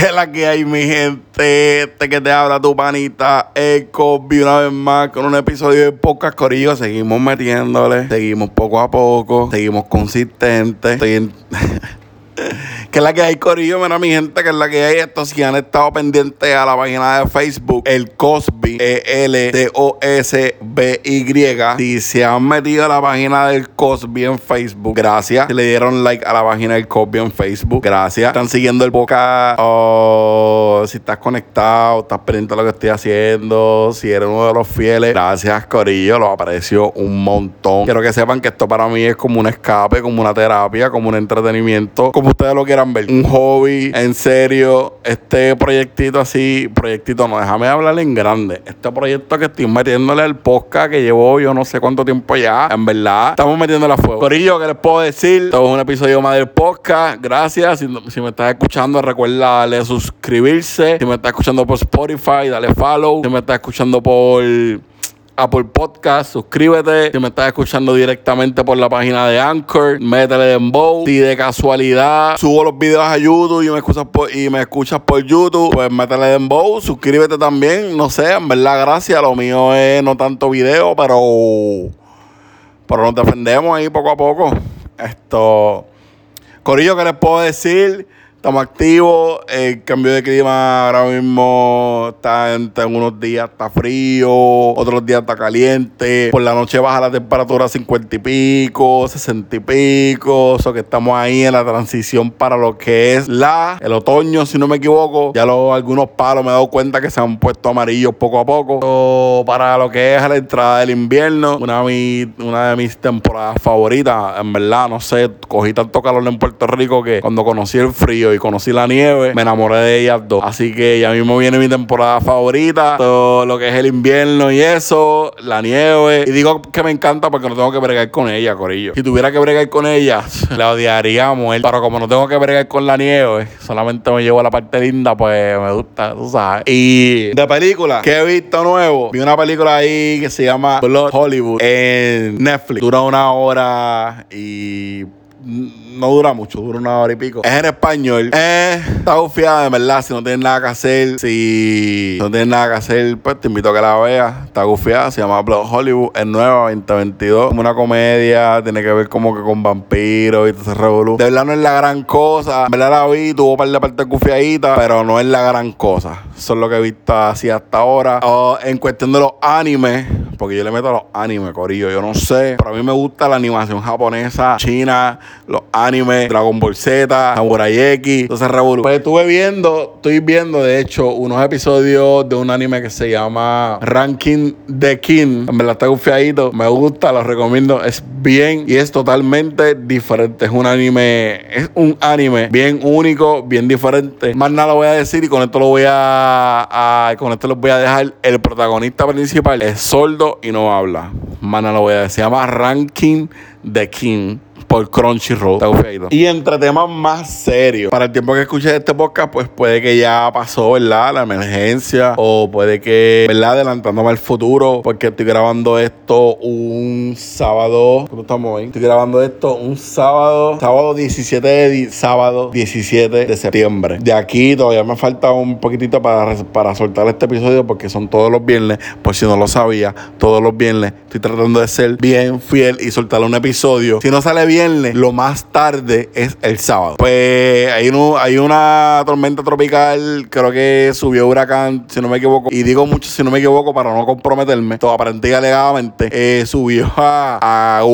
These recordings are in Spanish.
¿Qué la que hay, mi gente? Este que te habla tu panita, Eco, vi una vez más con un episodio de Pocas Corillo. Seguimos metiéndole, seguimos poco a poco, seguimos consistentes. Estoy en. que es la que hay, Corillo, mira mi gente, que es la que hay. Estos si han estado pendientes a la página de Facebook, el Cosby, E-L-D-O-S-B-Y. Si se han metido a la página del Cosby en Facebook, gracias. Si le dieron like a la página del Cosby en Facebook, gracias. Están siguiendo el boca. o si estás conectado, estás pendiente de lo que estoy haciendo, si eres uno de los fieles, gracias, Corillo, lo aprecio un montón. Quiero que sepan que esto para mí es como un escape, como una terapia, como un entretenimiento, como ustedes lo quieran ver. Un hobby, en serio, este proyectito así, proyectito no, déjame hablar en grande. Este proyecto que estoy metiéndole al podcast que llevo yo no sé cuánto tiempo ya, en verdad, estamos metiéndole a fuego. Corillo, ¿qué les puedo decir? Esto es un episodio más del podcast. Gracias. Si, si me estás escuchando, recuerda darle suscribirse. Si me estás escuchando por Spotify, dale follow. Si me estás escuchando por Apple Podcast, suscríbete. Si me estás escuchando directamente por la página de Anchor, métele dembow. Si de casualidad subo los videos a YouTube y me escuchas por, y me escuchas por YouTube, pues métele dembow, suscríbete también. No sé, en verdad, gracias. Lo mío es no tanto video, pero, pero nos defendemos ahí poco a poco. Esto, Corillo, ¿qué les puedo decir? Estamos activos, el cambio de clima ahora mismo está en, unos días está frío, otros días está caliente, por la noche baja la temperatura a 50 y pico, 60 y pico, o sea que estamos ahí en la transición para lo que es la, el otoño, si no me equivoco, ya los, algunos palos me he dado cuenta que se han puesto amarillos poco a poco, para lo que es la entrada del invierno, una de, mis, una de mis temporadas favoritas, en verdad, no sé, cogí tanto calor en Puerto Rico que cuando conocí el frío, y conocí la nieve, me enamoré de ellas dos. Así que ya mismo viene mi temporada favorita, todo lo que es el invierno y eso, la nieve. Y digo que me encanta porque no tengo que bregar con ella, Corillo. Si tuviera que bregar con ella, la odiaría a muerte. Pero como no tengo que bregar con la nieve, solamente me llevo a la parte linda, pues me gusta, tú sabes. Y de película, que he visto nuevo, vi una película ahí que se llama Blood Hollywood en Netflix. Dura una hora y no dura mucho, dura una hora y pico. Es en español. Eh, está confiada, de verdad. Si no tienes nada que hacer, si no tienes nada que hacer, pues te invito a que la veas. Está confiada, se llama Blood Hollywood. Es nueva, 2022. Como una comedia, tiene que ver como que con vampiros y todo ese revolú. De verdad no es la gran cosa. De verdad la vi, tuvo un par de partes confiaditas, pero no es la gran cosa. Eso es lo que he visto así hasta ahora. Oh, en cuestión de los animes, porque yo le meto a los animes, corillo. Yo no sé, pero a mí me gusta la animación japonesa, china, los anime, Dragon Ball Z, Samurai X, entonces Revolu. Pues estuve viendo, estoy viendo de hecho unos episodios de un anime que se llama Ranking the King. En verdad está confiadito, me gusta, lo recomiendo. Es bien y es totalmente diferente. Es un anime, es un anime bien único, bien diferente. Más nada lo voy a decir y con esto lo voy a, con esto les voy a dejar. El protagonista principal es sordo y no habla. Nada lo voy a decir. Se llama Ranking the King por Crunchyroll. Y entre temas más serios, para el tiempo que escuché este podcast, pues puede que ya pasó, ¿verdad? La emergencia. O puede que, ¿verdad? Adelantándome al futuro, porque estoy grabando esto un sábado. ¿Cómo estamos hoy? Estoy grabando esto un sábado, sábado 17 de, sábado 17 de septiembre. De aquí todavía me falta un poquitito para, para soltar este episodio, porque son todos los viernes. Por si no lo sabía, todos los viernes estoy tratando de ser bien fiel y soltar un episodio. Si no sale bien, lo más tarde es el sábado. Pues hay, hay una tormenta tropical, creo que subió huracán, si no me equivoco. Y digo mucho si no me equivoco para no comprometerme. Todo aparentemente y alegadamente eh, subió a, a,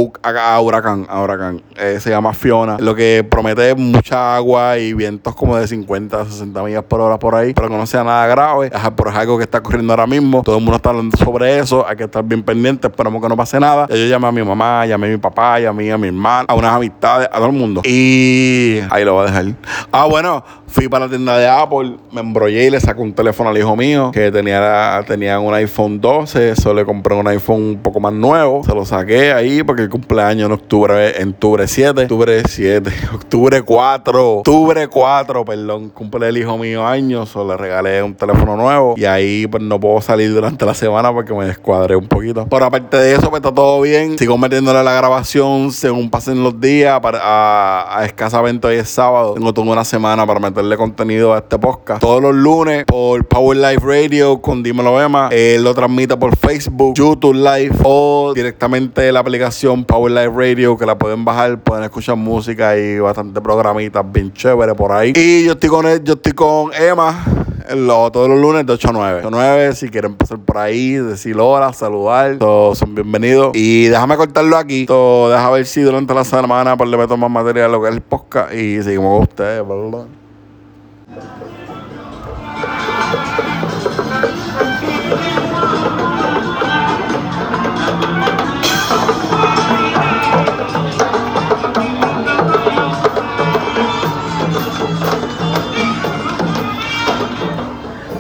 huracán, a huracán. Eh, se llama Fiona. Lo que promete mucha agua y vientos como de 50, 60 millas por hora por ahí. Pero que no sea nada grave. Pero es algo que está ocurriendo ahora mismo. Todo el mundo está hablando sobre eso. Hay que estar bien pendiente. Esperamos que no pase nada. yo llamé a mi mamá, llamé a mi papá, llamé a mi hermana, a unas amistades, a todo el mundo. Y ahí lo voy a dejar. Ah, bueno, fui para la tienda de Apple, me embrollé y le saqué un teléfono al hijo mío que tenía, tenía un iPhone 12. Eso le compré un iPhone un poco más nuevo. Se lo saqué ahí porque el cumpleaños en octubre, en octubre 7, octubre 7, octubre 4, octubre 4, perdón, cumple el hijo mío años. O le regalé un teléfono nuevo y ahí pues no puedo salir durante la semana porque me descuadré un poquito. Pero aparte de eso, pues está todo bien. Sigo metiéndole la grabación según pasen los días para, a, a escasamente hoy es sábado. Tengo toda una semana para meterle contenido a este podcast. Todos los lunes por Power Life Radio con Dímelo Emma. Él lo transmite por Facebook, YouTube Live o directamente la aplicación Power Life Radio que la pueden bajar, pueden escuchar música y bastante programitas bien chévere por ahí. Y yo estoy con él, yo estoy con Emma todos los lunes de 8 a 9. 8 a 9, si quieren pasar por ahí, decir hola, saludar, todos son bienvenidos. Y déjame cortarlo aquí. Todo, deja ver si durante la semana pues, le meto más material lo que es el podcast y seguimos con ustedes. ¿verdad?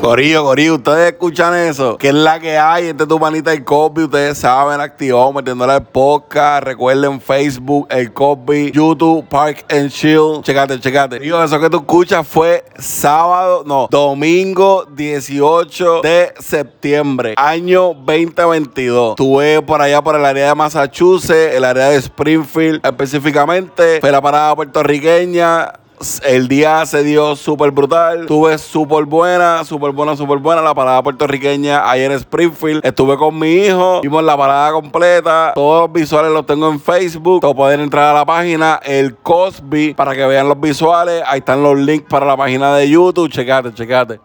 Corillo, Corillo, ustedes escuchan eso. ¿Qué es la que hay? Este es tu manita el Cosby. Ustedes saben, activado, metiéndole el podcast. Recuerden Facebook, el Cosby, YouTube, Park and Chill. Checate, checate. Digo, eso que tú escuchas fue sábado, no, domingo 18 de septiembre, año 2022. Estuve por allá por el área de Massachusetts, el área de Springfield específicamente. Fue la parada puertorriqueña el día se dio súper brutal. Tuve súper buena, súper buena, súper buena la parada puertorriqueña ayer en Springfield. Estuve con mi hijo, vimos la parada completa. Todos los visuales los tengo en Facebook. O pueden entrar a la página El Cosby para que vean los visuales. Ahí están los links para la página de YouTube. Checate, checate.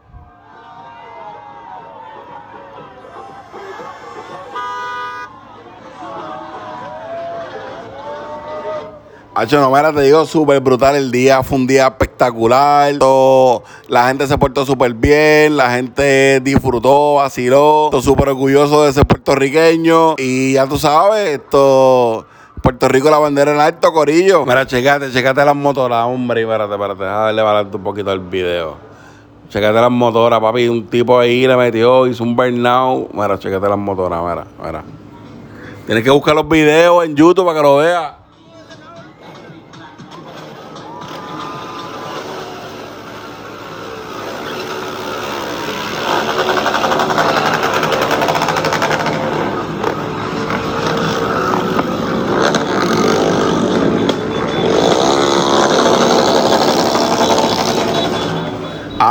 Hacho, no, mira, te digo, súper brutal el día. Fue un día espectacular. Todo, la gente se portó súper bien. La gente disfrutó, vaciló. Estoy súper orgulloso de ser puertorriqueño. Y ya tú sabes, esto... Puerto Rico la bandera en alto, corillo. Mira, checate, checate las motoras, hombre. Espérate, espérate, déjame darle valerte un poquito el video. Checate las motoras, papi. Un tipo ahí le metió, hizo un burnout. Mira, checate las motoras, mira, mira. Tienes que buscar los videos en YouTube para que lo veas.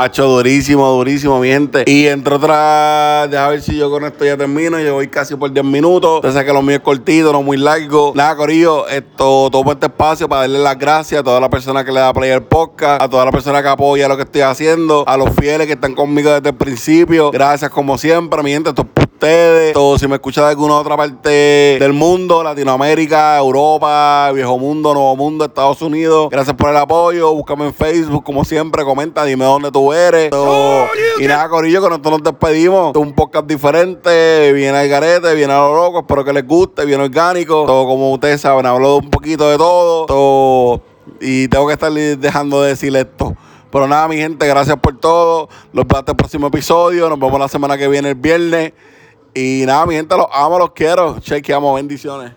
Hacho, durísimo, durísimo, mi gente. Y entre otras, deja ver si yo con esto ya termino. Yo voy casi por 10 minutos. Entonces que lo mío es cortito, no muy largo. Nada, Corillo, esto, tomo este espacio para darle las gracias a todas las personas que le da play al podcast, a todas las personas que apoyan lo que estoy haciendo, a los fieles que están conmigo desde el principio. Gracias como siempre, mi gente. Esto es ustedes. O si me escuchas de alguna otra parte del mundo, Latinoamérica, Europa, Viejo Mundo, Nuevo Mundo, Estados Unidos. Gracias por el apoyo. Búscame en Facebook, como siempre. Comenta, dime dónde tú eres. y nada, Corillo, con nosotros nos despedimos. es un podcast diferente. Viene al garete, viene a lo loco. Espero que les guste, bien orgánico. Todo como ustedes saben, hablo un poquito de todo. todo y tengo que estar dejando de decir esto. Pero nada, mi gente, gracias por todo. Los veo hasta el próximo episodio. Nos vemos la semana que viene, el viernes. Y nada, mi gente, los amo, los quiero. Chequeamos, bendiciones.